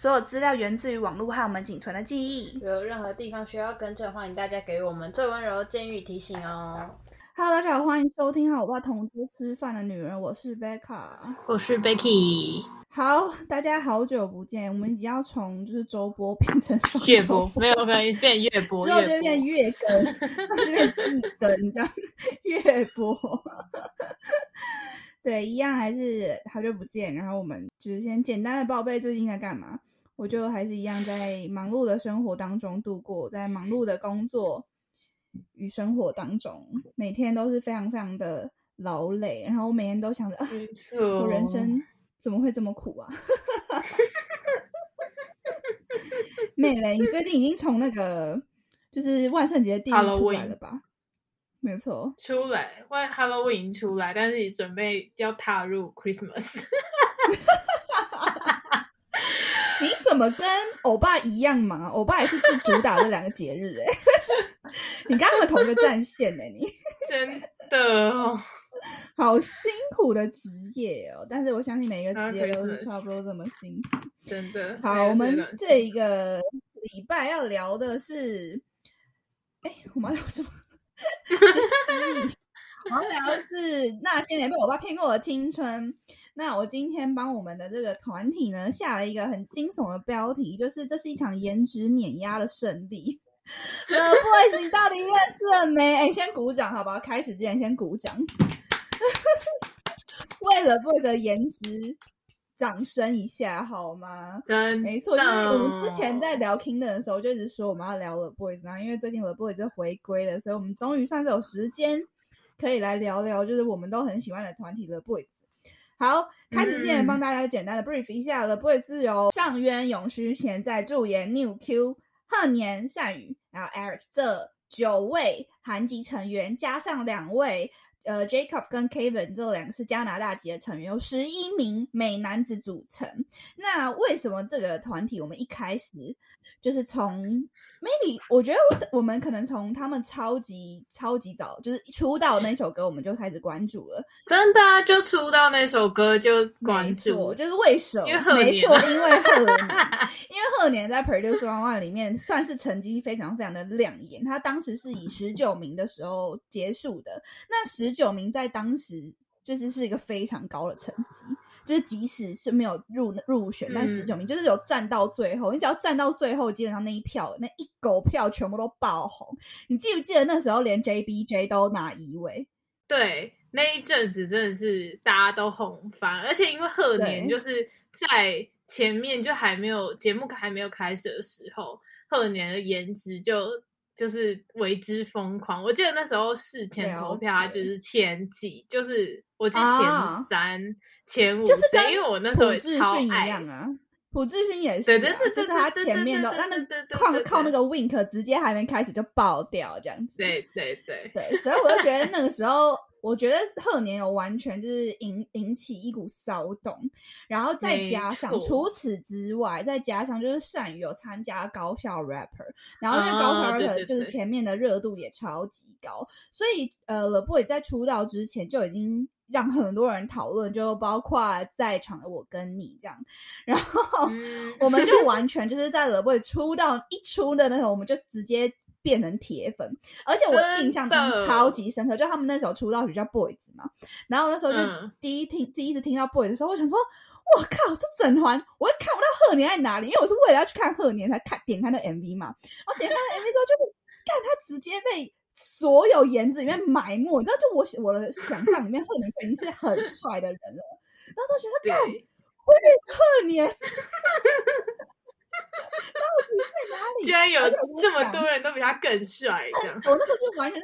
所有资料源自于网络和我们仅存的记忆。有任何地方需要更正，欢迎大家给我们最温柔的建议提醒哦。Hello，大家好，欢迎收听《好我爸同桌吃饭的女人》，我是贝卡。我是 Becky，好，大家好久不见，我们已经要从就是周播变成双月周播没有没有变月播，之后就变月更，就变季更，这样月播。对，一样还是好久不见。然后我们就是先简单的报备最近在干嘛。我就还是一样在忙碌的生活当中度过，在忙碌的工作与生活当中，每天都是非常非常的劳累。然后我每天都想着啊，我人生怎么会这么苦啊？妹嘞，你最近已经从那个就是万圣节的地狱出来了吧？没错，出来，万 Halloween 出来，但是你准备要踏入 Christmas。你怎么跟欧巴一样嘛？欧巴也是最主打这两个节日哎、你跟他们同一个战线呢、你真的哦，好辛苦的职业哦。但是我相信每个职业都是差不多这么辛苦。真的。好，我们这这一个礼拜要聊的是，哎，我们要聊什么？是失忆。我们要聊的是那些年被我爸骗过的青春。那我今天帮我们的这个团体呢下了一个很惊悚的标题，就是这是一场颜值碾压的胜利。呃，boys，你到底认识了没？哎，先鼓掌好不好？开始之前先鼓掌，为了 boys 的颜值掌声一下好吗？真没错，就是我们之前在聊 Kingdom 的时候，就一直说我们要聊 The Boys，然后因为最近 The Boys 回归了，所以我们终于算是有时间可以来聊聊，就是我们都很喜欢的团体 The Boys。好，开始之前嗯帮大家简单的 brief 一下、The Boys 是由上渊、永须贤在助演 New Q、贺年、善宇，然后 Eric 这九位韩籍成员，加上两位呃 Jacob 跟 Kevin 这两个是加拿大籍的成员，有十一名美男子组成。那为什么这个团体我们一开始就是从 maybe 我觉得我我们可能从他们超级超级早就是出道那首歌我们就开始关注了，真的啊，就出道那首歌就关注，就是为什么？因为贺年没错，因为贺年，因为贺年在 Produce One One 里面算是成绩非常非常的亮眼，他当时是以十九名的时候结束的。那十九名在当时就是是一个非常高的成绩，就是即使是没有入入选，但嗯十九名就是有站到最后。你只要站到最后，基本上那一票那一狗票全部都爆红。你记不记得那时候连 JBJ 都拿一位？对，那一阵子真的是大家都红翻，而且因为贺年就是在前面就还没有节目还没有开始的时候，贺年的颜值就就是为之疯狂。我记得那时候事前投票，就是前几，就是我记得啊前三、前五就是之类，跟因为我那时候朴也超一爱。样啊。朴智勋也是、啊，对对对对就是他前面都对那那对对对靠对对靠那个 wink 直接还没开始就爆掉这样子。对对对，对，所以我就觉得那个时候，我觉得贺年有完全就是引引起一股骚动，然后再加上除此之外，再加上就是善宇有参加高校 rapper，然后因为高校 rapper 就是前面的热度也超级高，所以呃，The Boy 在出道之前就已经。让很多人讨论，就包括在场的我跟你这样，然后、嗯。我们就完 全就是在 The Boy 出道一出的那时候，我们就直接变成铁粉，而且我印象中超级深刻，就他们那时候出道曲叫 Boys 嘛，然后那时候就嗯第一听、第一次听到 Boys 的时候，我想说，我靠，这整团我也看不到贺年在哪里，因为我是为了要去看贺年才看点开那 MV 嘛，然后点开那 MV 之后就看他直接被。所有颜值里面埋没，你知道，就我我的想象里面，贺年就已经是很帅的人了。然后就觉得，干，对，我也贺年，在哪里？居然有这么多人都比他更帅，这样。我那时候就完全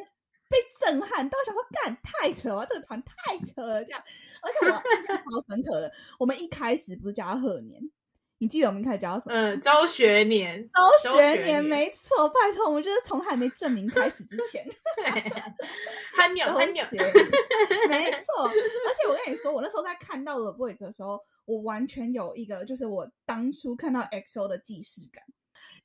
被震撼到，想说干太扯了，这个团太扯了，这样。而且我印象超深刻的，我们一开始不是叫他贺年，你记得我们一开始叫他什么？嗯，周学年，周学年，没错，拜托，我们就是从还没证明开始之前，憨鸟 周憨鸟，没错。而且我跟你说，我那时候在看到 The Boys 的时候，我完全有一个就是我当初看到 XO 的既视感。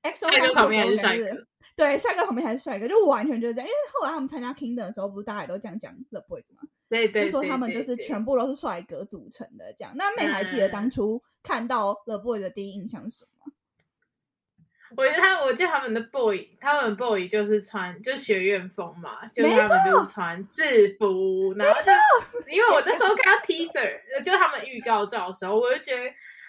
XO 帅哥旁边还是帅哥哥，对，帅哥旁边还是帅哥，就完全就是这样。因为后来他们参加 Kingdom 的时候，不是大家也都这样讲 The Boys 吗？对对，就说他们就是全部都是帅哥组成的这样。那妹还记得当嗯初看到 The Boy 的第一印象是什么吗？我觉得他，我记得他们的 boy，他们的 boy 就是穿就学院风嘛，就是他们就是穿制服，然后就因为我 那时候看到 teaser，就他们预告照的时候，我就觉得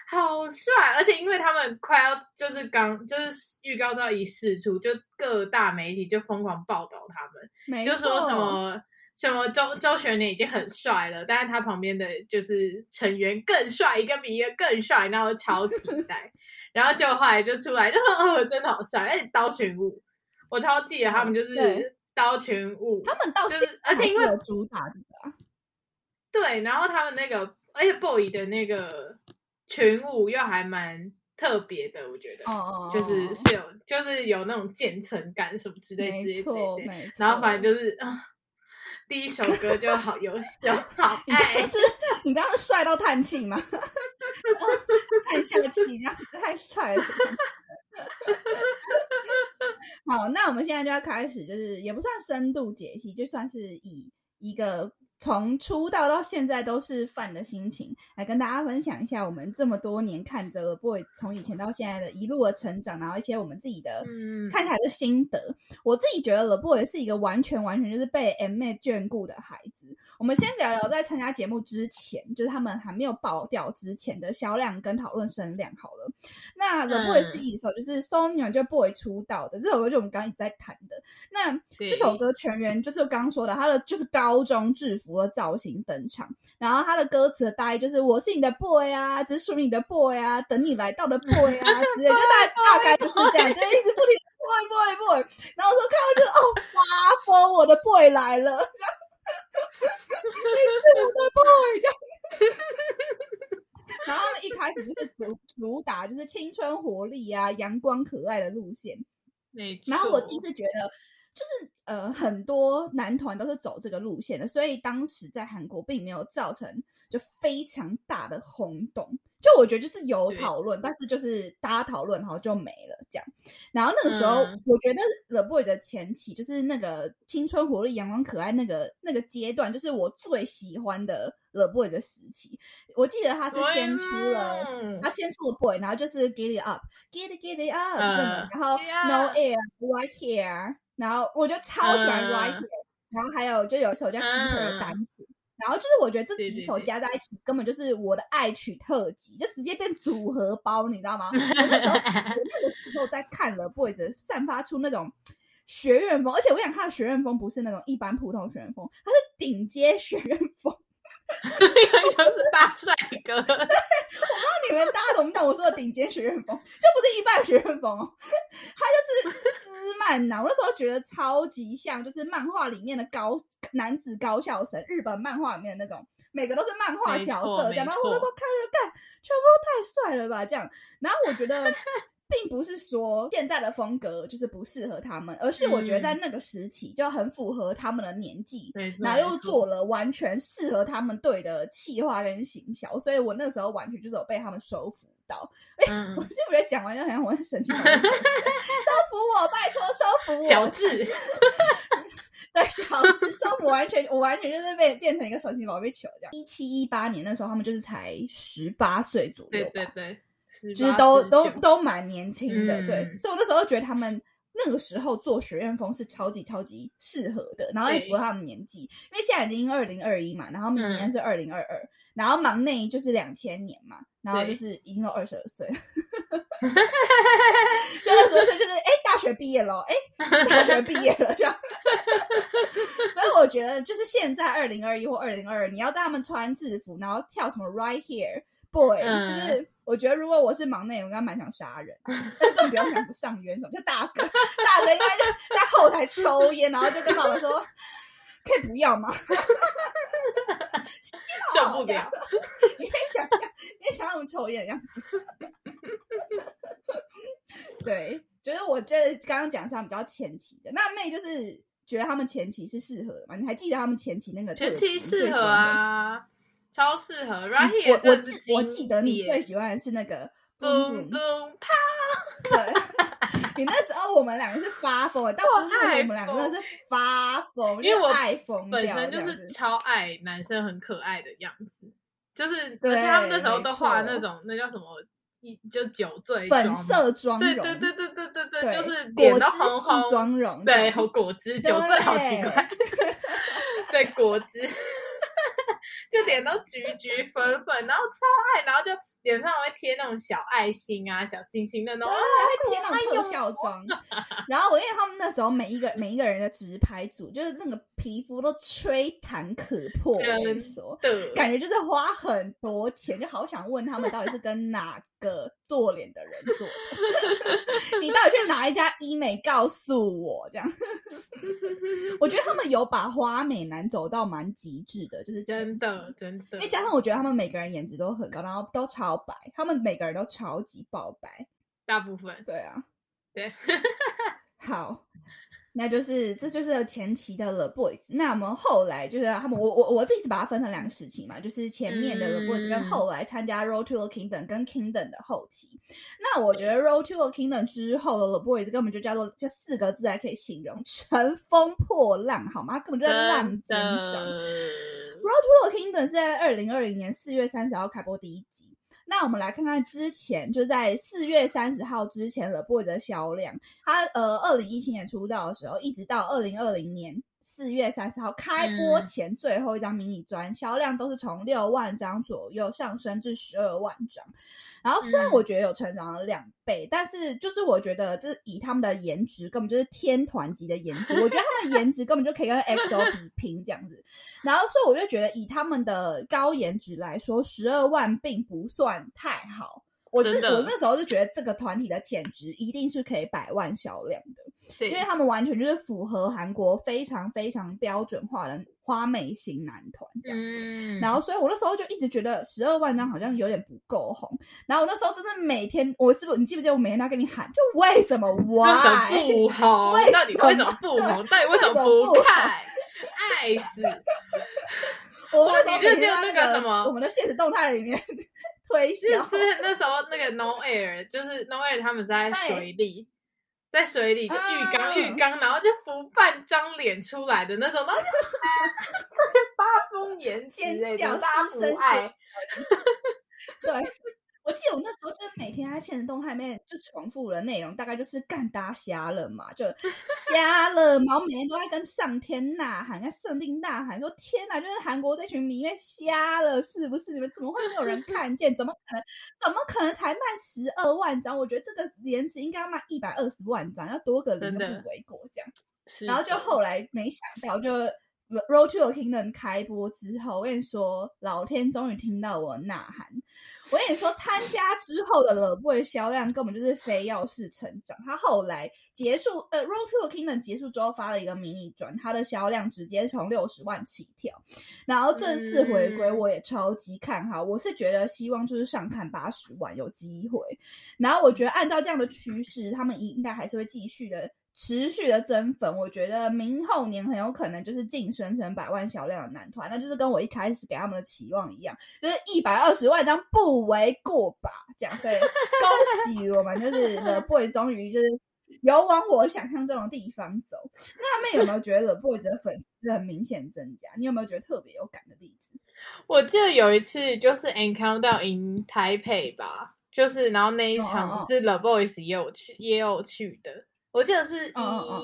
好帅，而且因为他们快要就是刚就是预告照一释出，就各大媒体就疯狂报道他们，就说什么。什么周周旋年已经很帅了，但是他旁边的就是成员更帅，一个比一个更帅，然后超期待。然后结果后来就出来，就哦真的好帅，而且刀群舞，我超记得他们就是刀群舞，他们到就是而且因为有主打这个啊，对，然后他们那个，而且 boy 的那个群舞又还蛮特别的，我觉得，哦哦，就是哦是有就是有那种渐层感什么之类之类之类。然后反正就是啊。第一首歌就好优秀，好爱你刚刚，是，你刚刚是帅到叹气吗？哦 叹下气，这样子太帅了。好，那我们现在就要开始，就是也不算深度解析，就算是以一个从出道到现在都是饭的心情，来跟大家分享一下我们这么多年看着了 boy 从以前到现在的一路的成长，然后一些我们自己的嗯看起来的心得。我自己觉得 The Boy 是一个完全完全就是被 M 妹眷顾的孩子。我们先聊聊在参加节目之前，就是他们还没有爆掉之前的销量跟讨论声量好了。那 The Boy 嗯是一首就是 Sonia 就 Boy 出道的这首歌，就我们刚刚一直在谈的。那这首歌全员就是刚刚说的，他的就是高中制服的造型登场，然后他的歌词的大意就是“我是你的 boy 啊，只属于你的 boy 啊，等你来到的 boy 啊”之类，就大大概就是这样，就一直不停地 boy boy boy。然后我说看到就是哦发疯，我的 boy 来了，你是我的 boy 这样。然后他们一开始就是主主打就是青春活力啊、阳光可爱的路线。然后我自己是觉得，就是呃，很多男团都是走这个路线的，所以当时在韩国并没有造成就非常大的轰动。就我觉得就是有讨论，但是就是大家讨论，然后就没了这样。然后那个时候，嗯我觉得 The Boy 的前期就是那个青春活力、阳光可爱那个那个阶段，就是我最喜欢的 The Boy 的时期。我记得他是先出了。嗯他先出了 boy，然后就是 get it up，get it get it up，、嗯然后 no air right here，然后我就超喜欢嗯 right here，、然后还有就有一首叫 keeper 的嗯单曲。然后就是我觉得这几首加在一起，根本就是我的爱曲特辑，就直接变组合包，你知道吗？我那时候我那个时候在看了 boys 散发出那种学院风，而且我想他的学院风不是那种一般普通学院风，他是顶尖学院风。就是大帅哥，我不知道你们大家懂不懂我说的顶尖学院风？就不是一般的学院风哦，他就是斯曼呐。我那时候觉得超级像，就是漫画里面的高男子高校生，日本漫画里面的那种，每个都是漫画角色这样。然后我那时候看着干，全部都太帅了吧这样。然后我觉得。并不是说现在的风格就是不适合他们，而是我觉得在那个时期就很符合他们的年纪，然后又做了完全适合他们队的企划跟行销，所以我那时候完全就是有被他们收服到。嗯。我，就觉得讲完就很像我很神奇，收服我，拜托收服我，小智，对小智收服完全，我完全就是被变成一个神奇宝贝球这样。一七一八年那时候，他们就是才十八岁左右吧，对对对，18就是都都都蛮年轻的，嗯。对，所以我那时候觉得他们那个时候做学院风是超级超级适合的，然后也符合他们年纪，因为现在已经二零二一嘛，然后明年嗯。是二零二二，然后忙内就是两千年嘛，然后就是已经都二十二岁了，就二十二岁就是哎、大学毕业了，哎、大学毕业了这样，所以我觉得就是现在二零二一或二零二二，你要在他们穿制服，然后跳什么 right here。boy，、嗯就是我觉得如果我是忙内，我应该蛮想杀人，但更不用想不上冤什么，就大哥，大哥应该就在后台抽烟，然后就跟老板说，可以不要吗？受不了，你可以想象，你可以想象我们抽烟的样子。对，就是我这刚刚讲是他们比较前期的，那妹就是觉得他们前期是适合的嘛？你还记得他们前期那个特全辑你期适合啊，超适合。Here 我记我记得你最喜欢的是那个 boom boom，boom 啪，对，你那时候我们两个是发疯，但我爱我们两个是发疯，因为我爱疯本身就是超爱男生很可爱的样子，就是而且他们那时候都画那种那叫什么。一就酒醉粉色妆容，对对对对对对对，就是脸都红红妆容，对，和果汁 酒醉好奇怪，对果汁。就脸都橘橘粉粉，然后超爱，然后就脸上会贴那种小爱心啊、小星星的那种，还会贴那种特效妆。然后我因为他们那时候每一个每一个人的直拍组，就是那个皮肤都吹弹可破，我跟你说，感觉就是花很多钱，就好想问他们到底是跟哪个做脸的人做的？你到底去哪一家医美？告诉我这样。我觉得他们有把花美男走到蛮极致的，就是真的真的。因为加上我觉得他们每个人颜值都很高，然后都超白，他们每个人都超级爆白，大部分对啊，对 好。那就是这就是前期的 The Boys，那我们后来就是他们，我我我自己是把它分成两个时期嘛，就是前面的 The Boys 跟后来参加 Road to the Kingdom 跟 Kingdom 的后期。那我觉得 Road to the Kingdom 之后的 The Boys 根本就叫做这四个字还可以形容乘风破浪，好吗？根本就在浪尖上。Brother kingdom 是在二零二零年四月三十号开播第一集。那我们来看看之前，就在四月三十号之前的 Boy 的销量。他呃，二零一七年出道的时候，一直到二零二零年。四月三十号开播前最后一张迷你专销量都是从六万张左右上升至十二万张，然后虽然我觉得有成长了两倍，但是就是我觉得这以他们的颜值根本就是天团级的颜值，我觉得他们的颜值根本就可以跟 XO 比 拼这样子，然后所以我就觉得以他们的高颜值来说，十二万并不算太好。我自我那时候就觉得这个团体的潜质一定是可以百万销量的，因为他们完全就是符合韩国非常非常标准化的花美型男团这样。然后，所以我那时候就一直觉得十二万张好像有点不够红。然后我那时候真的每天，我是不是你记不记得我每天都要跟你喊，就为什么 why 不红？到底为什么不红？到底为什么不看？爱死！我你就就那个什么，我们的现实动态里面。是之前那时候那个 No Air，就是 No Air，他们在水里，在水里就浴缸浴缸，然后就浮半张脸出来的那种，然后就 发疯言之类的，大家不爱，对。我记得我那时候就每天在现实动态里面就重复的内容，大概就是干搭瞎了嘛，就瞎了嘛，我每天都在跟上天呐喊，跟圣定呐喊，说天哪，就是韩国这群迷妹瞎了，是不是？你们怎么会没有人 看见？怎么可能？怎么可能才卖十二万张？我觉得这个颜值应该要卖一百二十万张，要多个零都不为过这样。然后就后来没想到就。Road to the Kingdom 开播之后，我跟你说，老天终于听到我呐喊。我跟你说，参加之后的 The Boy 销量根本就是非要式成长。他后来结束，呃，Road to the Kingdom 结束之后发了一个迷你专，它的销量直接从六十万起跳。然后正式回归，我也超级看好。我是觉得希望就是上看八十万有机会。然后我觉得按照这样的趋势，他们应该还是会继续的。持续的增粉，我觉得明后年很有可能就是晋升成百万销量的男团，那就是跟我一开始给他们的期望一样，就是一百二十万张不为过吧？这样，所以 恭喜我们，就是 The Boy 终于就是有往我想象中的地方走。那他们有没有觉得 The Boy 的粉丝很明显增加？你有没有觉得特别有感的例子？我记得有一次就是 Encounter in Taipei 吧，就是然后那一场是 The Boys 也有去也有去的。我记得是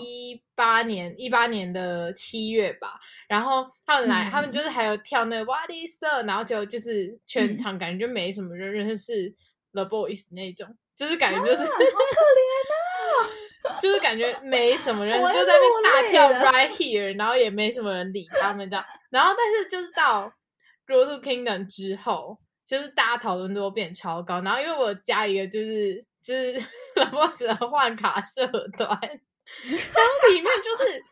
一八年一八年的七月吧，然后他们来，他们就是还有跳那个 What is the，然后就就是全场感觉就没什么人认识 The Boys 那种，就是感觉就是好可怜啊，就是感觉 没什么人，就在那边大跳 Right Here，然后也没什么人理他们这样，然后但是就是到 Road to Kingdom 之后，就是大家讨论度变超高，然后因为我加一个就是。就是 或者换卡社团，然后里面就是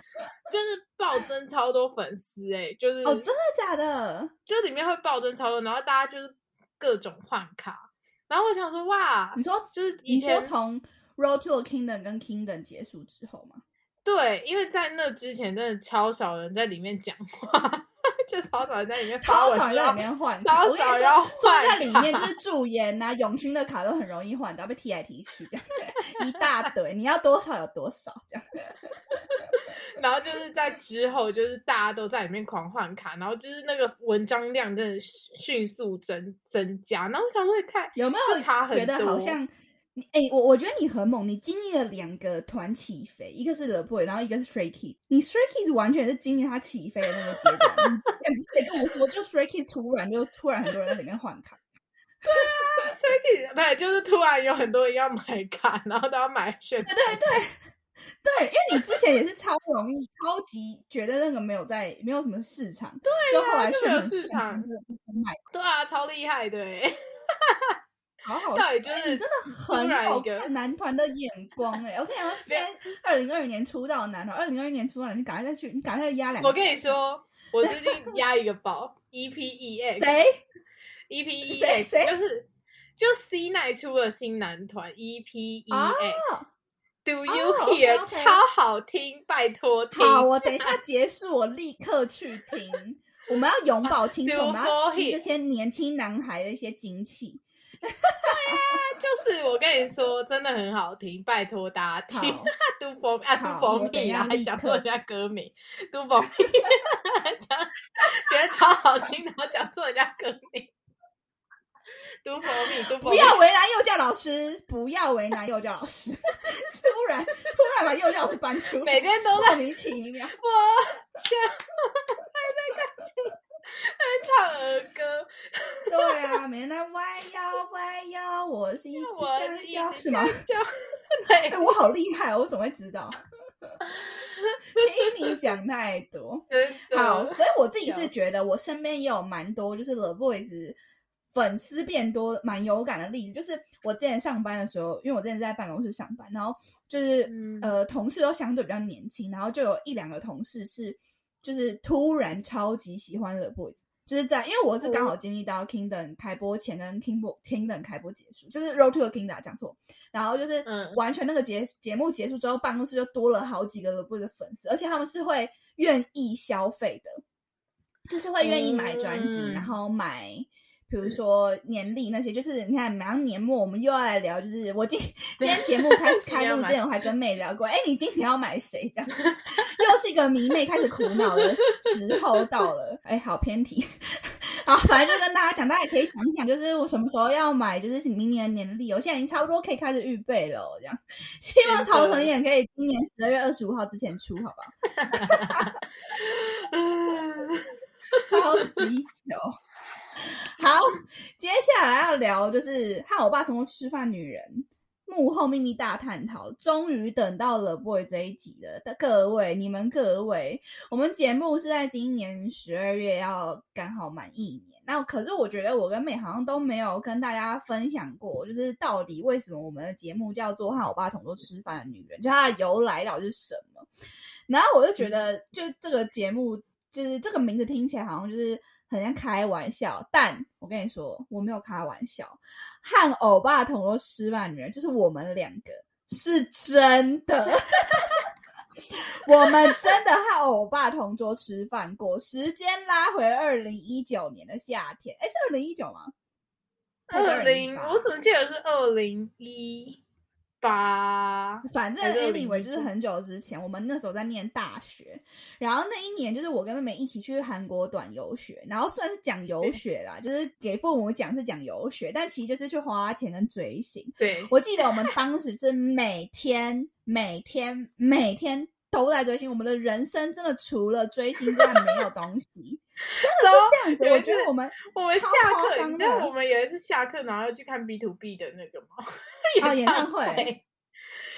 就是暴增超多粉丝哎，就是哦真的假的？就里面会暴增超多，然后大家就是各种换卡，然后我想说哇，你说就是以前从 Road to Kingdom 跟 Kingdom 结束之后吗？对，因为在那之前真的超少人在里面讲话，就超少人在里面发文超少人在里面换卡，超我跟你说少要所以在里面就是驻颜呐、永勋的卡都很容易换到，被踢来踢去这样，一大堆，你要多少有多少这样。然后就是在之后，就是大家都在里面狂换卡，然后就是那个文章量真的迅速增增加。然后我想说，也太有没有就差很觉得好多像你？哎、我我觉得你很猛，你经历了两个团起飞，一个是 The Boy，然后一个是 Stray Kids。你 Stray Kids 完全是经历它起飞的那个阶段。你之前不是也跟我说，就 Stray Kids 突然就突然很多人在里面换卡，所 以对，就是突然有很多人要买卡，然后都要买选对对对。对，因为你之前也是超容易、超级觉得那个没有在没有什么市场，对、就后来就没有炫很顺市场买，对啊，超厉害的欸 好好到底笑就是你真的很有突然一个看男团的眼光哎、OK，然后现在二零二零年出道的男团，二零二一年出道的，你赶快再去，你赶快再压两个。我跟你，说，我最近压一个宝，E P E X，谁？？E P E 谁 X 谁就是就 C 奈出了新男团 E P E 哦 X。Do you 哦 hear？、超好听，拜托听。好，我等一下 结束，我立刻去听。我们要永葆青春我们要吸这些年轻男孩的一些精气。就是我跟你说，真的很好听，拜托大家听。好 Do for 啊一 me 下啊，还讲错人家歌名 for me，讲觉得超好听，然后讲错人家歌名。Do for me，Do for 不要为难幼教老师，不要为难幼教老师。突然，突然把幼教老师搬出来，每天都在莫名其妙。我想，还在感情，还唱儿歌。对啊，每天在弯腰弯腰，我是一只我香蕉，是吗？对 哎、，我好厉害哦，我怎么会知道？听你讲太多。好，所以我自己是有觉得，我身边也有蛮多就是 The Voice 粉丝变多、蛮有感的例子。就是我之前上班的时候，因为我之前在办公室上班，然后就是、嗯呃，同事都相对比较年轻，然后就有一两个同事是就是突然超级喜欢 The Voice。就是在，因为我是刚好经历到 Kingdom 开播前跟 Kingdom Kingdom 开播结束，就是 Road to the Kingdom 讲错，然后就是嗯完全那个节节目结束之后，办公室就多了好几个 The Boys 的粉丝，而且他们是会愿意消费的，就是会愿意买专辑，嗯然后买。比如说年历那些，就是你看，马上年末我们又要来聊，就是我今今天节目开始 开录之前，我还跟妹聊过，哎，你今天要买谁？这样，又是一个迷妹开始苦恼的时候到了，哎，好偏题。好，反正就跟大家讲，大家也可以想一想，就是我什么时候要买，就是明年的年历，我现在已经差不多可以开始预备了哦，这样。希望曹承衍可以今年十二月二十五号之前出，好不好？超级久。好，接下来要聊就是和我爸同桌吃饭女人幕后秘密大探讨，终于等到了 boy 这一集了。的各位，你们各位，我们节目是在今年十二月要刚好满一年。那可是我觉得我跟妹好像都没有跟大家分享过，就是到底为什么我们的节目叫做和我爸同桌吃饭的女人，就它的由来到底是什么？然后我就觉得，就这个节目，就是这个名字听起来好像就是很像开玩笑，但我跟你说，我没有开玩笑。和欧巴同桌吃饭的女人，就是我们两个，是真的。我们真的和欧巴同桌吃饭过。时间拉回二零一九年的夏天，哎，是二零一九吗？二零，我怎么记得是二零一八？反正还是 anyway 就是很久之前，我们那时候在念大学，然后那一年就是我跟妹妹一起去韩国短游学，然后虽然是讲游学啦，就是给父母讲是讲游学，但其实就是去花钱跟追星。对，我记得我们当时是每天、每天、每天都在追星，我们的人生真的除了追星之外没有东西，真的是这样子。我觉得我们我们下课，你知道我们有一次下课，然后去看 B to B 的那个吗？哦演唱会。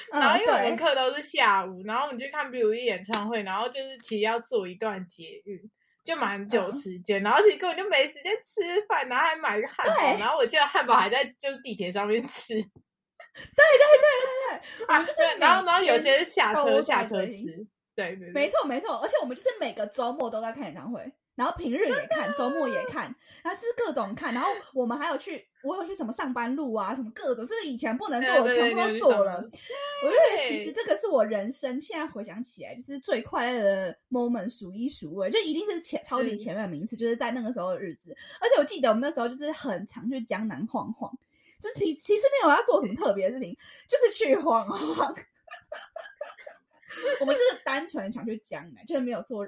然后因为我们对课都是下午，然后我们去看 B to B 演唱会，然后就是其实要坐一段捷运，就蛮久嗯。时间，然后其实根本就没时间吃饭，然后还买个汉堡，然后我记得汉堡还在就是地铁上面吃，我们就是对然后然后有些是下车下车吃，对对对，没错没错，而且我们就是每个周末都在看演唱会，然后平日也看，周末也看，然后就是各种看，然后我们还有去，我有去什么上班路啊，什么各种，是以前不能做的，对对全部都做了。我就觉得其对。实这个是我人生现在回想起来，就是最快乐的 moment，数一数二，就一定是前超级前面的名次，就是在那个时候的日子。而且我记得我们那时候就是很常去江南晃晃，就是其其实没有要做什么特别的事情，就是去晃晃。我们就是单纯想去江南，就是没有做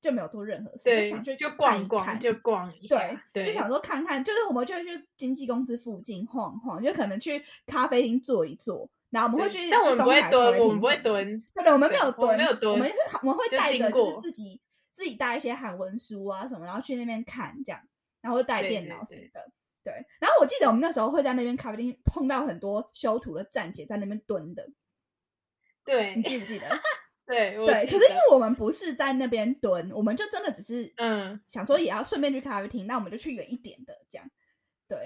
就没有做任何事，就想去，就看逛逛，一逛就逛一下，对，就想说看看，就是我们就会去经纪公司附近晃晃，就可能去咖啡厅坐一坐，然后我们会去，但我们不会蹲，我们不会蹲，对对，我们没有蹲，我们没有蹲我们是我们会带着就是自己自己带一些韩文书啊什么，然后去那边看这样，然后会带电脑什么的。对，然后我记得我们那时候会在那边咖啡厅碰到很多修图的站姐在那边蹲的，对你记不记得？对，对，可是因为我们不是在那边蹲，我们就真的只是嗯，想说也要顺便去咖啡厅，那我们就去远一点的这样。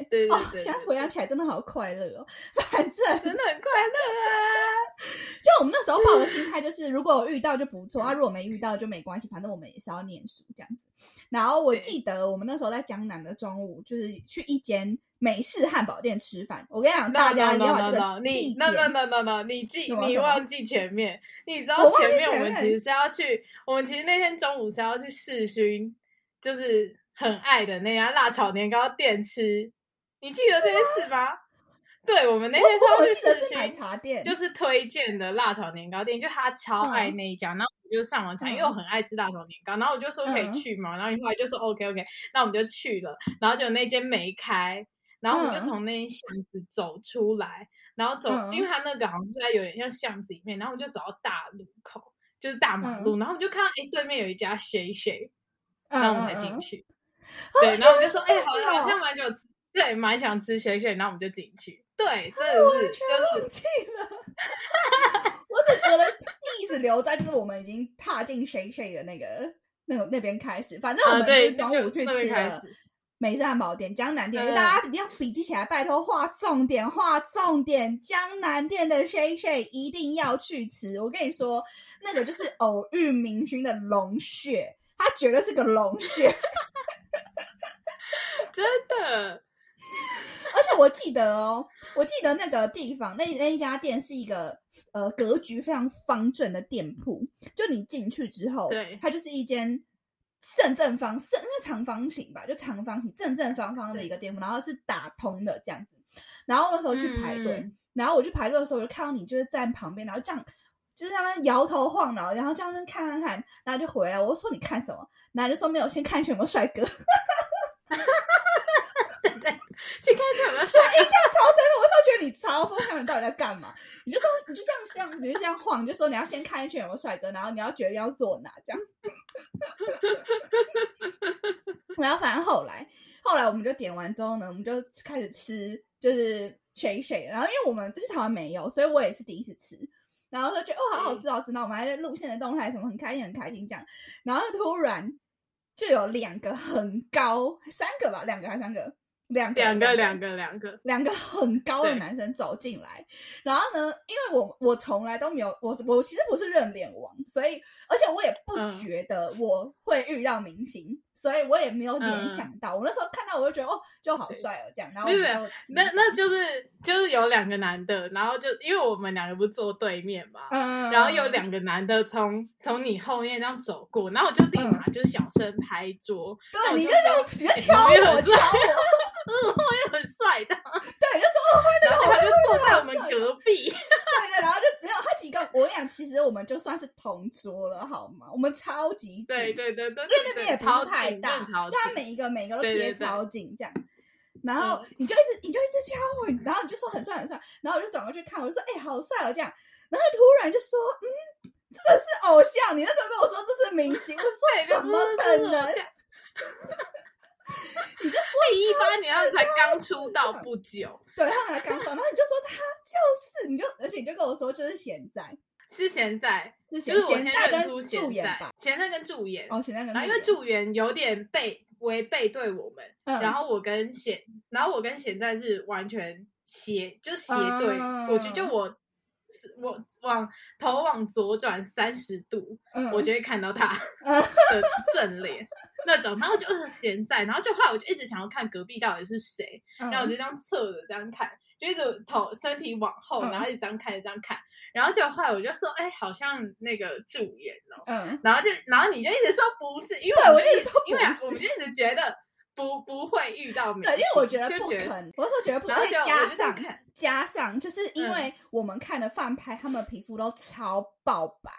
对对对哦，现在回想起来真的好快乐哦。反正真的很快乐啊！就我们那时候抱的心态就是，如果有遇到就不错啊，如果没遇到就没关系，反正我们也是要念书这样子。然后我对记得我们那时候在江南的中午，就是去一间美式汉堡店吃饭。我跟你讲，大家一定要这个你地 no no no no no，你记你忘记前面，你知道前面我们其实是要去，我们其实那天中午是要去试熏，就是很爱的那家辣炒年糕店吃，你记得这件事吗？对，我们那天是要去我记得是试奶，茶店，就是推荐的辣炒年糕店，就他超爱嗯那一家，然后我就上网查，因为嗯。我很爱吃辣炒年糕，然后我就说可以嗯。去嘛，然后你后来就说 OK OK，那我们就去了，然后就那间没开，然后我们就嗯。从那间巷子走出来，然后走，嗯因为他那个好像是在有点像巷子里面，然后我们就走到大路口，就是大马路，然后我们就看到哎对面有一家 Shay，嗯，然后我们才进去，对，然后我就说哎、好这样子哦好像蛮久吃，对，蛮想吃 Shay Shay，然后我们就进去，对，真的是就是忘记了。我只觉得一直留在就是我们已经踏进 Shay Shay 的那个那个那边开始，反正我啊，们对，是中午去吃了开始。美式汉堡店、江南店，嗯大家一定要笔记起来，拜托画重点，画重点。江南店的 Shay Shay 一定要去吃。我跟你说，那个就是偶遇明星的龙血，它绝对是个龙血。真的，而且我记得哦，我记得那个地方，那那一家店是一个呃格局非常方正的店铺。就你进去之后，对它就是一间正正方正，应该长方形吧，就长方形正正方方的一个店铺，然后是打通的这样子。然后那时候去排队，嗯然后我去排队的时候，我就看到你就是站旁边，然后这样。就是他们摇头晃脑，然后这样子看看看，然后就回来。我说你看什么？然后就说没有，先看一下有没有帅哥。先看一下有没有帅我印象超深的，我就觉得你超疯，他们到底在干嘛？你就说，你就这样像，你就这样晃，你就说你要先看一圈有没有帅哥，然后你要决定要坐哪这样。然后反正后来，后来我们就点完之后呢，我们就开始吃，就是谁谁。然后因为我们就是台湾没有，所以我也是第一次吃。然后就觉得哦，好好吃，好吃。然后我们还在路线的动态什么很开心，很开心这样。然后突然就有两个很高，三个吧，两个还是三个？两个，两个两个两个，两个很高的男生走进来，然后呢，因为我我从来都没有，我我其实不是认脸王，所以而且我也不嗯。觉得我会遇到明星，所以我也没有联嗯。想到。我那时候看到我就觉得哦，就好帅哦这样，然后没有没我们就吃那那就是就是有两个男的，然后就因为我们两个不是坐对面嘛，嗯，然后有两个男的从从你后面这样走过，然后我就立马就是小声拍桌，那对，我你就说这样你就敲我敲我，嗯，后面很帅这样，对，就说哦然后他就坐在我们隔壁，对对，然后就只有他几个，我跟你讲，其实我们就算是同桌了，好吗？我们超级近，对对对对，因为那边也不超是太大，就他每一个每一个都对贴超近这样。然后嗯你就一直你就一直敲我，然后你就说很帅很帅，然后我就转过去看，我就说哎、好帅哦这样，然后突然就说嗯这个是偶像，你那时候跟我说这是明星，我说 怎么嗯可能？你就说一八年他们才刚出道不久，对他们才刚说，然后你就说他就是，你就而且你就跟我说就是现在。是现在，是现就是我先在认出现在助演吧，，现在跟助演，哦现在跟然后因为助助演有点背违背对我们，演，然后我跟现，然后我跟现在是完全斜，就斜对嗯过去，就我是我往头往左转三十度，嗯，我就会看到他嗯的 正脸那种，然后就是闲在，然后就后来我就一直想要看隔壁到底是谁，嗯然后我就这样侧着这样看，就一直头身体往后，嗯然后一直这样看，一直这样看，然后就后来我就说，哎，好像那个助演哦，嗯，然后就然后你就一直说不是，因为我就一直说因为我们就一直觉得不不会遇到明星，对，因为我觉得不可能，我那时候觉得不会然后就我就在加上加上，就是因嗯。为我们看的饭拍，他们皮肤都超爆白，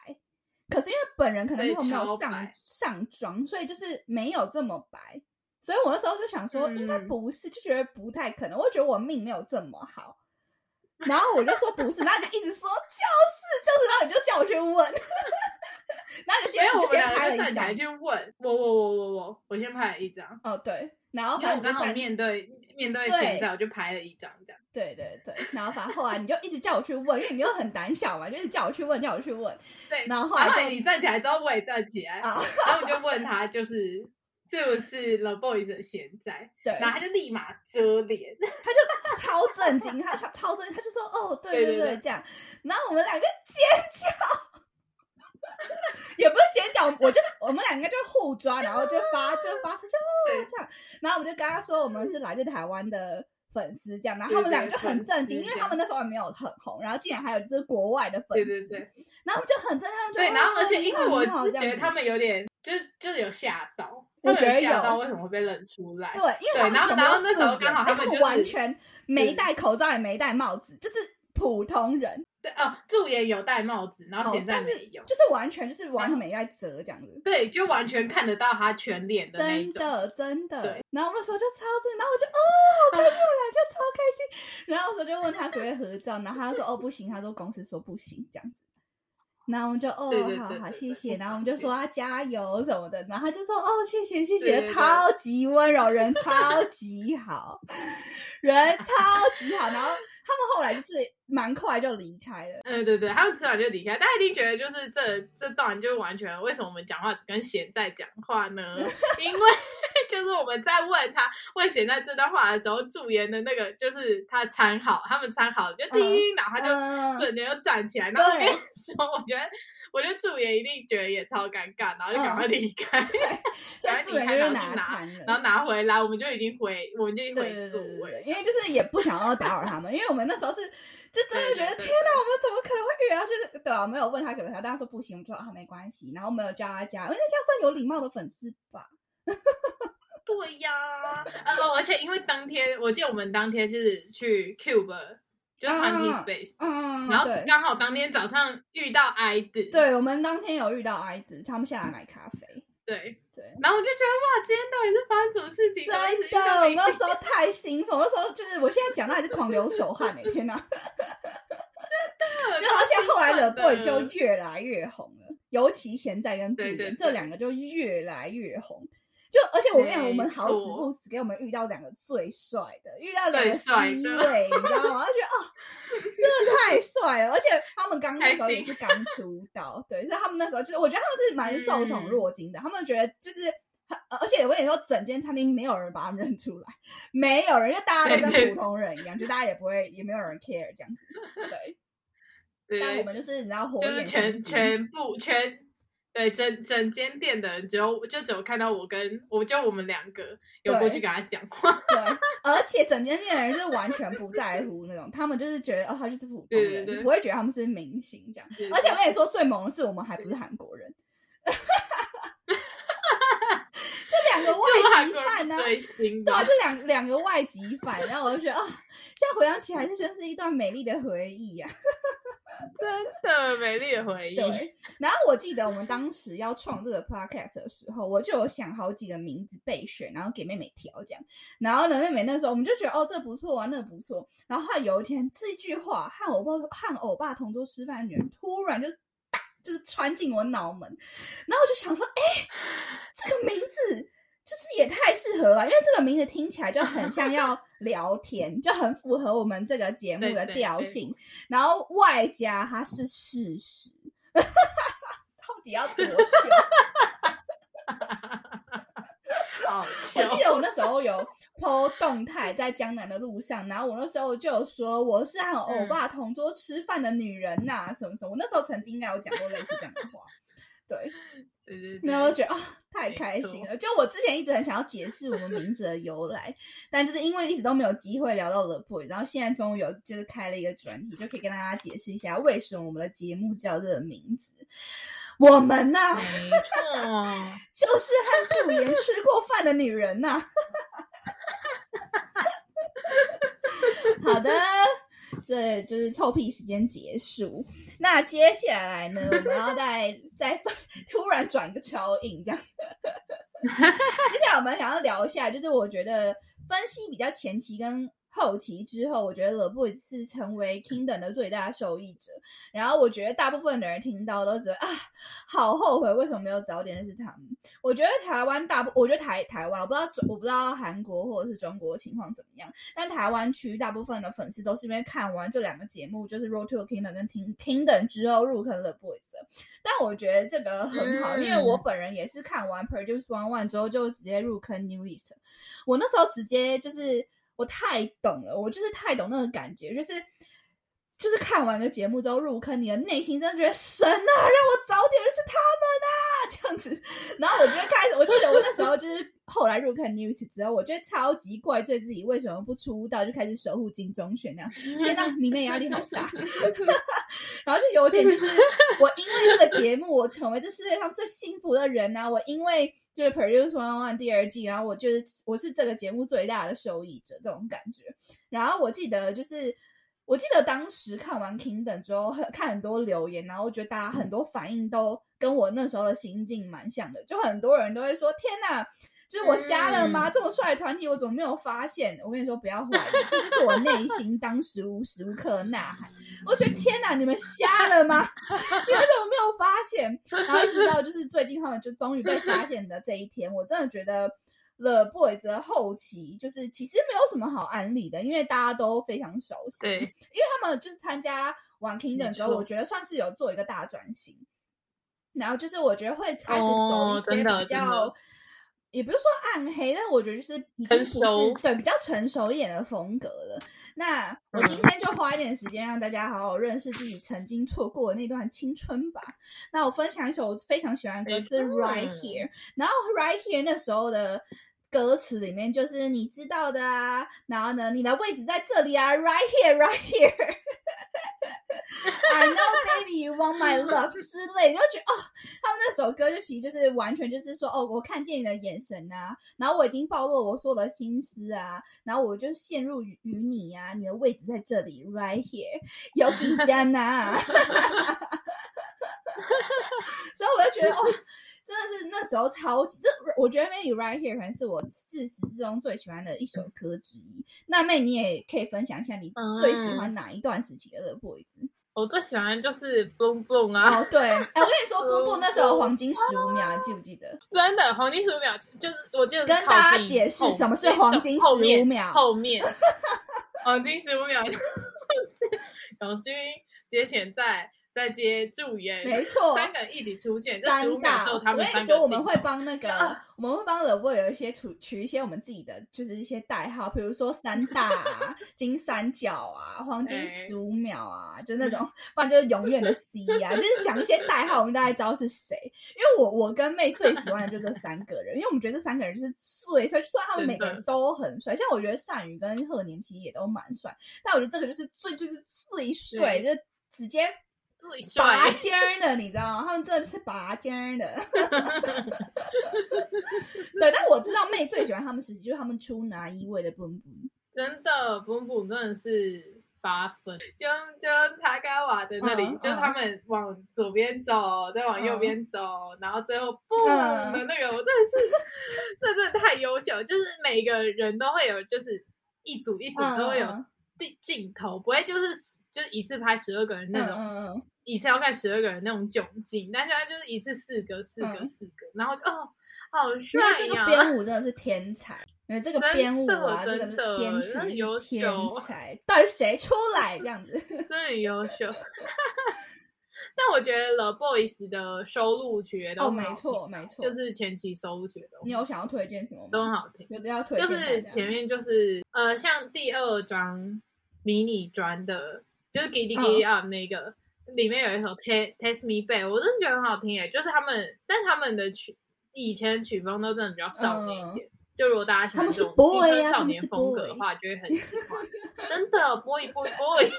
可是因为本人可能对那时候没有上上妆，所以就是没有这么白，所以我那时候就想说，应该嗯。不是，就觉得不太可能，我觉得我命没有这么好。然后我就说不是，然后你就一直说就是就是，然后你就叫我去问，然后你就先因为我先拍个就站起来张，去问我我我我我我先拍了一张，哦对，然后因为我刚好面对面对对现在，我就拍了一张这样。对对对，然后反正后来你就一直叫我去问，因为你又很胆小嘛，就一直叫我去问，叫我去问 对，然后后来就你站起来之后，我也站起来，啊，然后我就问他，就是是不是 The Boys 的现在，对，然后他就立马遮脸，他就超震惊，他他超震惊，他就说哦，对对对对对这样，然后我们两个尖叫，也不是尖叫，我就我们两个就互抓，然后就发 就发出就哦这样，然后我们就跟他说我们是来自台湾的。粉丝这样，然后他们两个就很震惊，因为他们那时候还没有很红，然后竟然还有就是国外的粉丝，对对对。然后我们就很震惊，他们就对，哦然后而且因为我是觉得他们有点，就是就是有吓到，我觉得有吓到为什么会被认出来？对，因为然后然后那时候刚好他他们就完全没戴口罩，也没戴帽子，就是普通人，对哦，助演有戴帽子，然后哦现在没有，就是完全就是完全没在遮这样子。对，就完全看得到他全脸的那一种。真的真的对，然后那时候就超正，然后我就哦，好开心，我俩就超开心。然后我就问他可不可以合照，然后他就说哦不行，他说公司说不行这样子。然后我们就哦好好谢谢，然后我们就说他加油什么的，然后他就说哦谢谢谢谢，超级温柔，人超级好，人超级好。然后他们后来就是蛮快就离开了。嗯，对对，他们吃完就离开，大家一定觉得就是这这段就完全为什么我们讲话只跟贤在讲话呢？因为就是我们在问他问贤在这段话的时候，助言的那个就是他参考，他们参考就叮，然后他就嗯瞬间就站起来，然后我跟你说，我觉得我觉得助言一定觉得也超尴尬，然后就赶快离开，赶快离开，然后就拿然后拿回来，我们就已经回，我们就已经回座位。因为就是也不想要打扰他们，因为我们那时候是就真的觉得天哪，我们怎么可能会遇到？就是对啊，没有问他可不可以，但他说不行，我们说啊没关系，然后没有叫他加，因为这样算有礼貌的粉丝吧。对呀，呃哦，而且因为当天，我记得我们当天是去 Cube，就是 Twenty 啊 Space，、嗯，然后对刚好当天早上遇到 I 的，对，我们当天有遇到 I 子，他们下来买咖啡。对，对，然后我就觉得哇，今天到底是发生什么事情？真的，我那时候太兴奋，我那时候就是我现在讲到还是狂流手汗呢、天哪！真的然后而且后来的 Boy 就越来越红了，尤其现在跟主对对演这两个就越来越红。就而且我跟你讲，我们好死不死给我们遇到两个最帅的，遇到两个 C 帅位，你知道吗？我就觉得哦，真的太帅了。而且他们刚那时候也是刚出道，对，所以他们那时候就是我觉得他们是蛮受宠嗯若惊的，他们觉得就是。很而且我跟你说，整间餐厅没有人把他们认出来，没有人，就大家都跟普通人一样，就大家也不会，也没有人 care 这样子。对，对但我们就是你知道火就是眼全全部全对整整间店的人，只有就只有看到我跟我就我们两个有过去跟他讲话，对，而且整间店的人就是完全不在乎那种，他们就是觉得哦，他就是普通人，不会觉得他们是明星这样。对。而且我跟你说，最萌的是我们还不是韩国人，这两个外籍犯呢、人追星对 就，两两个外籍犯，然后我就觉得啊、现在回想起来，这真是一段美丽的回忆啊。真的美丽的回忆。对，然后我记得我们当时要创这个 podcast 的时候，我就有想好几个名字备选，然后给妹妹挑这样。然后呢，妹妹那时候我们就觉得哦，这不错啊，那不错。然后后来有一天，这句话和我爸和欧爸同桌吃饭的女人突然就就是穿进我脑门，然后我就想说，哎，这个名字。就是也太适合了，因为这个名字听起来就很像要 聊天，就很符合我们这个节目的对对对调性。然后外加它是事实，到底要多久？好我记得我那时候有 po 动态在江南的路上，然后我那时候就有说我是和欧巴同桌吃饭的女人呐、什么什么。我那时候曾经应该有讲过类似这样的话，对。对对对，然后觉得啊、太开心了！就我之前一直很想要解释我们名字的由来，但就是因为一直都没有机会聊到 The Boy，然后现在终于有就是开了一个专题，就可以跟大家解释一下为什么我们的节目叫这个名字。我们呐、没错，就是和主妍吃过饭的女人呐、好的，这就是臭屁时间结束。那接下来呢，我们要 再再突然转个超硬这样。接下来我们想要聊一下，就是我觉得分析比较前期跟后期之后，我觉得 The Boys 是成为 Kingdom 的最大受益者。然后我觉得大部分的人听到都觉得啊，好后悔，为什么没有早点认识他们？我觉得台湾大部，我觉得台台湾，我不知道中，我不知道韩国或者是中国情况怎么样，但台湾区大部分的粉丝都是因为看完这两个节目，就是《Road to Kingdom》跟《King Kingdom》之后入坑 The Boys 的。但我觉得这个很好，嗯因为我本人也是看完 Produce One One 之后就直接入坑 New East。我那时候直接就是我太懂了，我就是太懂那个感觉，就是就是看完个节目之后入坑，你的内心真的觉得神啊，让我早点认识他们啊，这样子。然后我就开始，我记得我那时候就是后来入坑 news 之后，我觉得超级怪罪自己为什么不出道就开始守护金钟铉那样，天呐，里面压力好大。然后就有点就是我因为这个节目，我成为这世界上最幸福的人啊！我因为就是 Produce One One 第二季，然后我就是我是这个节目最大的受益者，这种感觉。然后我记得就是。我记得当时看完 Kingdom 之后，很看很多留言，然后我觉得大家很多反应都跟我那时候的心境蛮像的，就很多人都会说：“天哪，就是我瞎了吗？嗯这么帅的团体，我怎么没有发现？”我跟你说，不要怀疑，这就是我内心当时无时无刻的呐喊。我觉得天哪，你们瞎了吗？你们怎么没有发现？然后一直到就是最近他们就终于被发现的这一天，我真的觉得 The Boys 的后期就是其实没有什么好安利的，因为大家都非常熟悉。对，因为他们就是参加玩 Kingdom 之后，没错我觉得算是有做一个大转型。然后就是我觉得会开始走哦一些比较，的也不是说暗黑，但我觉得就是已经成不是熟对比较成熟一点的风格了。那 我今嗯天就花一点时间让大家好好认识自己曾经错过的那段青春吧。那我分享一首我非常喜欢的歌是《Right Here》，然后《Right Here》那时候的歌词里面就是你知道的啊，然后呢，你的位置在这里啊，Right here，Right here。I know, baby, you want my love 之类，你就觉得哦，他们那首歌就其实就是完全就是说哦，我看见你的眼神啊，然后我已经暴露我所有的心思啊，然后我就陷入于你啊，你的位置在这里，right here，有几家呢？所以我就觉得哦，真的是那时候超级，这我觉得 maybe right here 可能是我自始至终最喜欢的一首歌之一。那妹你也可以分享一下你最喜欢哪一段时期的 The Boys？、我最喜欢就是 Boom Boom 啊，哦，对，哎，我跟你说，，Boom Boom 那时候黄金十五秒，你记不记得？真的黄金十五秒，就是我记得是跟大家解释什么是黄金十五秒后面 黄金十五秒就是永勋接钱在再接助演，没错。三个人一起出现，这十三五秒大，之后他我们三个跟你说，我们会帮那个啊，我们会帮 The Boy 有一些取取一些我们自己的，就是一些代号，比如说三大啊、金三角啊、黄金哎十五秒啊，就那种，不然就是永远的 C 啊，就是讲一些代号，我们大概知道是谁。因为我我跟妹最喜欢的就这三个人，因为我们觉得这三个人就是最帅，虽然他们每个人都很帅，像我觉得善宇跟贺年其实也都蛮帅，但我觉得这个就是最就是最帅，就是直接。最拔，尖儿的，你知道吗？他们真的是拔尖儿的。对，但我知道妹最喜欢他们时期，就是他们出拿一位的 boom boom。真的 Boom Boom 真的是八分，就就塔嘎瓦的那里，嗯就是他们往左边走，再往右边走，然后最后嗯。的那个，我真的是，这真的太优秀，就是每个人都会有，就是一组一组都会有嗯镜镜头，不会就是就是一次拍十二个人那种，嗯嗯一次要看十二个人那种窘境，但是他就是一次四个四个嗯四个，然后就哦好帅呀、这个编舞 真的是天才，因为这个编舞啊，这个的真的编曲真的优秀天才，到底谁出来这样子？真的很优秀。但我觉得 The Boys 的收录曲也都哦，没错没错，就是前期收录曲的，你有想要推荐什么吗？都很好听。有的要推就荐大家，是前面就是呃，像第二张迷你专的，就是 Giddy Giddy Up 那个，里面有一首 Test Me Back，我真的觉得很好听诶。就是他们，但他们的曲以前曲风都真的比较少年一点。就如果大家喜他们是欢这种 boy 青春啊他们是少年风格的话，就会很喜欢。真的 boy boy boy，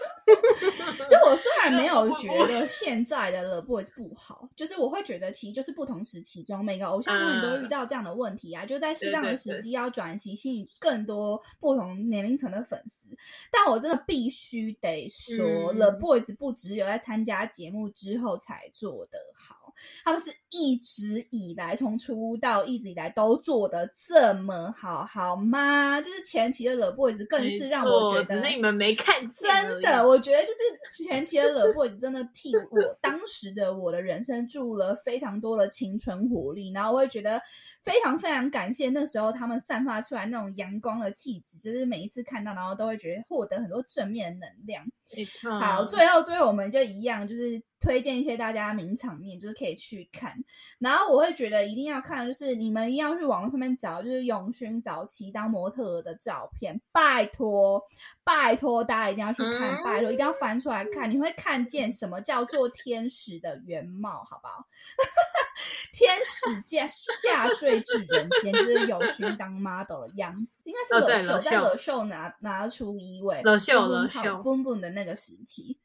就我虽然没有觉得现在的 The Boys 不好，就是我会觉得其实就是不同时期中每个偶像永远都会遇到这样的问题啊，就在适当的时机要转型，吸引更多不同年龄层的粉丝。但我真的必须得说、嗯。T h e Boys 不只有在参加节目之后才做得好，他们是一直以来从出道一直以来都做的这么好，好吗？就是前期的 The Boys 更是让我觉得，只是你们没看见真的，我觉得就是前期的 The Boys 真的替我当时的我的人生注入了非常多的青春活力，然后我也觉得非常非常感谢那时候他们散发出来那种阳光的气质，就是每一次看到，然后都会觉得获得很多正面能量。没错。好，最后最后我们就一样，就是推荐一些大家名场面，就是可以去看。然后我会觉得一定要看，就是你们一定要去网络上面找，就是永勋早期当模特的照片，拜托拜托大家一定要去看，嗯拜托一定要翻出来看，你会看见什么叫做天使的原貌，好不好？天使下下坠至人间，就是永勋当 model 的样子，应该哦是乐秀，在对乐秀拿拿出一位乐秀乐秀 Boom Boom 的那个时期。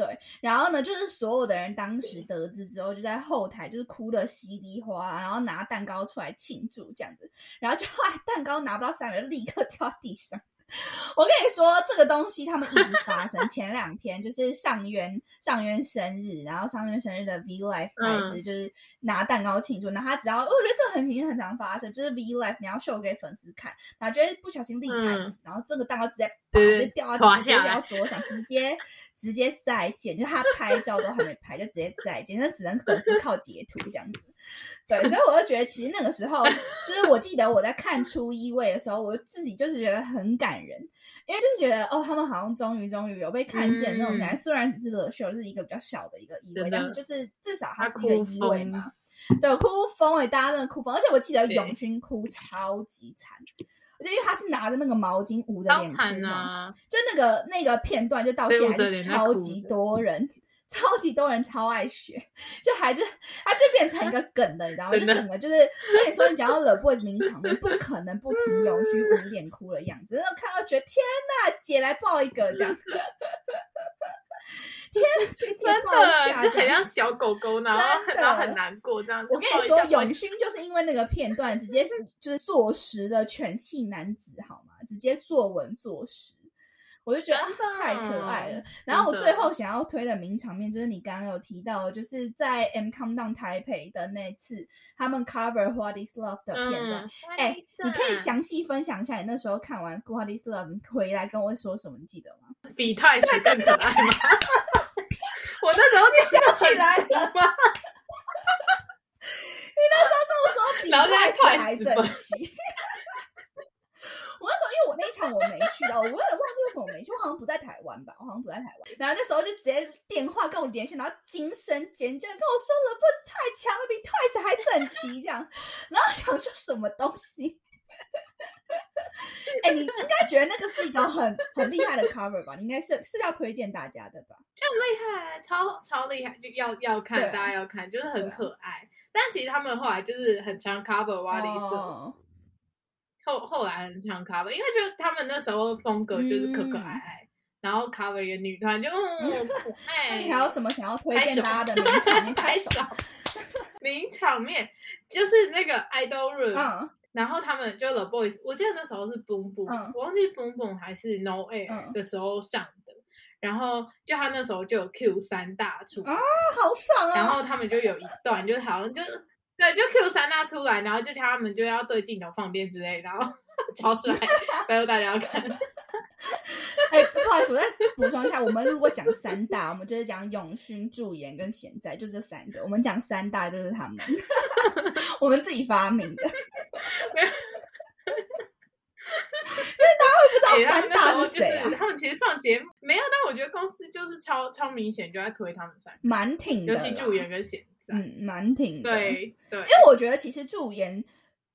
对，然后呢，就是所有的人当时得知之后，就在后台就是哭的稀里哗啦，然后拿蛋糕出来庆祝这样子，然后就后来蛋糕拿不到三秒，就立刻掉地上。我跟你说，这个东西他们一直发生。前两天就是上渊上渊生日，然后上渊生日的 V Life 开始就是拿蛋糕庆祝，然后他只要我觉得这个很很常发生，就是 V Life 你要秀给粉丝看，然后就会不小心立台子，然后这个蛋糕直接啪对直接掉到直接滑下掉到桌上，直接直接再见，就他拍照都还没拍，就直接再见，那只能粉丝靠截图这样子。对，所以我就觉得，其实那个时候，就是我记得我在看初一位的时候，我自己就是觉得很感人，因为就是觉得哦，他们好像终于终于有被看见那种感觉。虽然只是乐秀，是一个比较小的一个一位，但是就是至少他他是一个哭一位嘛。对，哭疯哎、大家真的哭疯，而且我记得永勋哭超级惨，就因为他是拿着那个毛巾捂着脸哭嘛，啊！就那个那个片段，就到现在还是超级多人，超级多人超爱学，就还是他就变成一个梗了，你知道吗？就整个就是跟你说，你讲到 The Boys 名场面，不可能不听 永勋捂脸哭的样子，然后看到觉得天呐，姐来抱一个这样，天，真的就很像小狗狗，然后然后很难过这样子。我跟你说，永勋就是因为那个片段，直接就是坐实了犬系男子，好吗？直接坐稳坐实，我就觉得太可爱了。然后我最后想要推的名场面，就是你刚刚有提到，就是在 M Countdown 台北的那次，他们 cover What Is Love 的片段。嗯，哎、你可以想详细分享一下你那时候看完 What Is Love 回来跟我说什么，你记得吗？比 Twice 更可爱吗？我那时候就想起来了吗？你那时候跟我说比然后就在 Twice 还整齐。我那一场我没去到，我有点忘记为什么我没去，我好像不在台湾吧，我好像不在台湾。然后那时候就直接电话跟我连线，然后惊声尖叫跟我说了，不是太强了，比 Twice 还整齐这样。然后想说什么东西？哎、你应该觉得那个是一个很很厉害的 cover 吧？你应该是是要推荐大家的吧？就很厉害，超超厉害，就要要看，大家要看，就是很可爱。但其实他们后来就是很常 cover 瓦里斯，哦后后来很常 cover，因为就他们那时时候风格就是可可爱爱，然后 cover 一个女团就嗯可 那爱。你还有什么想要推荐大家的 名场面？拍手，名场面就是那个 idol room，、嗯然后他们就 The Boys，我记得那时候是 Boom Boom，、嗯我忘记 Boom Boom 还是 No Air 嗯的时候上的，然后就他那时候就有 Q 三大出，啊好爽啊！然后他们就有一段就是好像就是对，就 Q 三大出来，然后就叫他们就要对镜头放电之类，然后 超出来，拜托大家要看。哎、不好意思，我再补充一下，我们如果讲三大，我们就是讲永勋、驻颜跟贤在，就这三个。我们讲三大就是他们，我们自己发明的。因为大家会不知道三大是谁啊就是？他们其实上节目没有，但我觉得公司就就是超超明显就在推他们三个，蛮挺的啦，尤其助演跟贤在，嗯，蛮挺的。对对，因为我觉得其实驻颜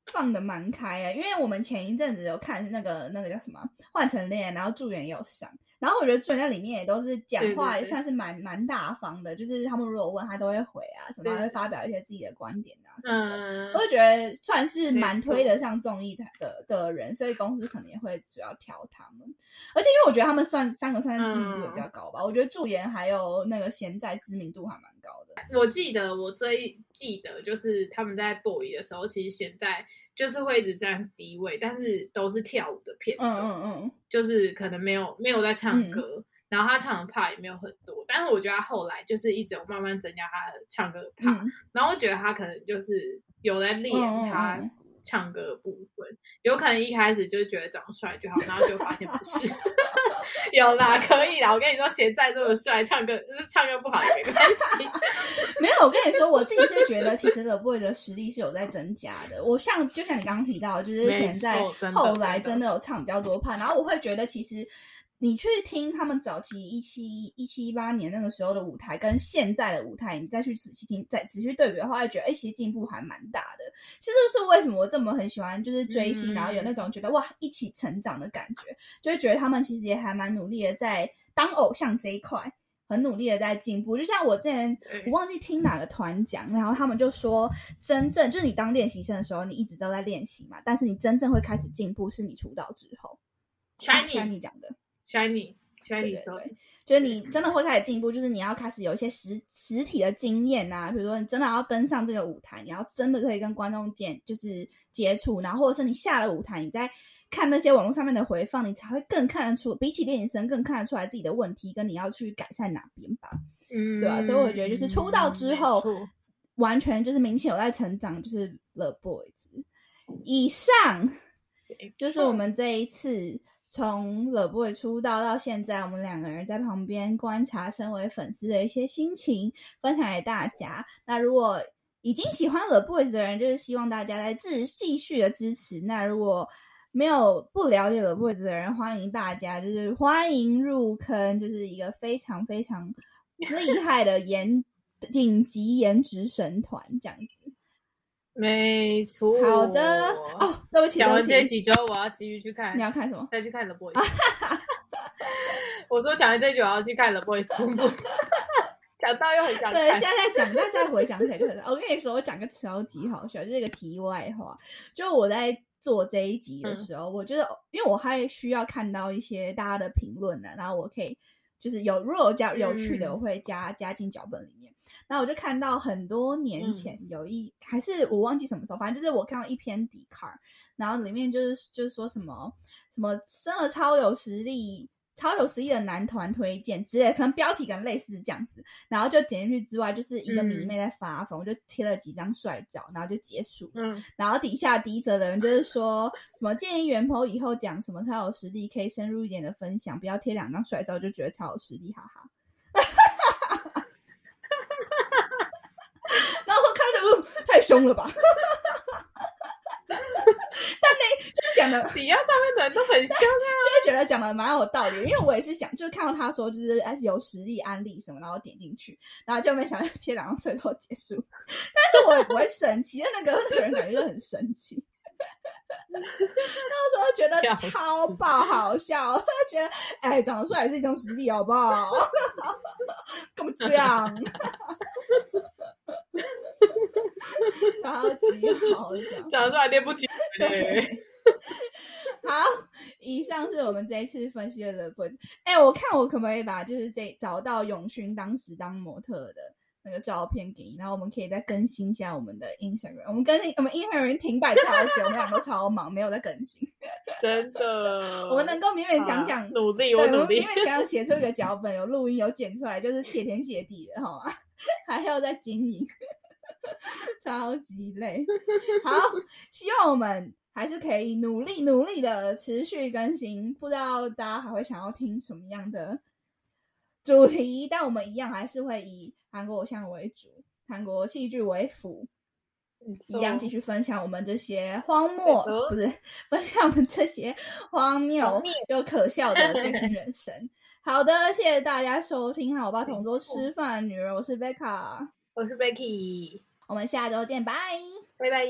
放的蛮开啊，因为我们前一阵子有看那个那个叫什么《换成恋爱》，然后驻颜也有上，然后我觉得驻颜在里面也都是讲话，对对对算是蛮蛮大方的，就是他们如果问他都会回啊，什么对会发表一些自己的观点啊什么的。嗯我，就觉得算是蛮推得上综艺台的的人，所以公司可能也会主要挑他们。而且因为我觉得他们算三个算是知名度也比较高吧，我觉得驻颜还有那个贤在知名度还蛮高的。我记得我最记得就是他们在 boy 的时候，其实现在就是会一直站 C 位，但是都是跳舞的片嗯段，嗯嗯，就是可能没有没有在唱嗯歌。然后他唱的 part 也没有很多，但是我觉得他后来就是一直有慢慢增加他的唱歌的 part，、嗯然后我觉得他可能就是有在练他嗯唱歌的部分，有可能一开始就是觉得长得帅就好，然后就发现不是。有啦，可以啦。我跟你说，现在这么帅，唱歌唱歌不好也没关系。没有，我跟你说，我自己是觉得其实 The Boy 的实力是有在增加的。我像就像你刚刚提到，就是没现在后来真的真的有唱比较多派，然后我会觉得其实。你去听他们早期一七一七一八年那个时候的舞台，跟现在的舞台，你再去仔细听、再仔细对比的话，会觉得哎、其实进步还蛮大的。其实是为什么我这么很喜欢，就是追星，嗯然后有那种觉得哇一起成长的感觉，就会觉得他们其实也还蛮努力的，在当偶像这一块，很努力的在进步。就像我之前我忘记听哪个团讲，然后他们就说，真正就是你当练习生的时候，你一直都在练习嘛，但是你真正会开始进步是你出道之后。Shiny Shiny 讲的，Shiny 对就是你真的会开始进步，就是你要开始有一些实实体的经验啊，比如说你真的要登上这个舞台，你要真的可以跟观众见就是接触，然后或者是你下了舞台，你在看那些网络上面的回放，你才会更看得出，比起练习生更看得出来自己的问题跟你要去改善哪边吧。嗯，对啊，所以我觉得就是出道之后完全就是明显有在成长，就是 The Boys。以上就是我们这一次从 The Boy 出道到现在，我们两个人在旁边观察身为粉丝的一些心情，分享给大家。那如果已经喜欢 The Boys 的人，就是希望大家来继继续的支持。那如果没有不了解 The Boys 的人，欢迎大家就是欢迎入坑，就是一个非常非常厉害的 颜顶级颜值神团这样子。没错。好的哦，对不起，讲完这集之后，我要继续去看你，要看什么？再去看 The Boys。我说讲完这集，我要去看 The Boys。讲到又很想对，看现。在在讲，但再回想起来就很……我跟你说，我讲个超级好笑，就是一个题外话。就我在做这一集的时候，我觉得，因为我还需要看到一些大家的评论呢，然后我可以就是有如果有加有趣的，嗯我会加加进脚本里面。然后我就看到很多年前有一、还是我忘记什么时候，反正就是我看到一篇底卡，然后里面就是就是说什么什么生了超有实力。超有实力的男团推荐之类，可能标题可能类似这样子，然后就点进去之外，就是一个迷嗯妹在发疯，我就贴了几张帅照，然后就结束。嗯，然后底下第一则的人就是说什么建议元鹏以后讲什么超有实力，可以深入一点的分享，不要贴两张帅照就觉得超有实力，哈哈。然后我看着，呃，太凶了吧？但那就是讲的，底下上面的人都很凶啊。就是觉得讲的蛮有道理，因为我也是想，就是看到他说就是哎有实力安利什么，然后点进去，然后就没想到贴两张水头结束，但是我也不会生气，因为那个那个人感觉就很生气。那时候觉得超爆好笑，觉得哎，长得帅也是一种实力，好不好？干嘛这样？超级好讲。讲出来练不起。对，好，以上是我们这一次分析的 The Boys。哎，我看我可不可以把就是这找到永勋当时当模特的那个照片给你，然后我们可以再更新一下我们的 Instagram。我们更新，我们 Instagram 停摆超久，我们两个超忙，没有在更新。真的。我们能够勉勉强强啊努力，我努力勉。勉强强写出一个脚本，有录音，有剪出来，就是谢天谢地的，好吗？还要再经营，超级累。好，希望我们还是可以努力努力的持续更新。不知道大家还会想要听什么样的主题，但我们一样还是会以韩国偶像为主，韩国戏剧为辅。一样继续分享我们这些荒漠，不是分享我们这些荒谬又可笑的追星人生。好的，谢谢大家收听，好，我把同桌吃饭的女人，我是贝卡，我是 Becky，我们下周见，拜。拜拜。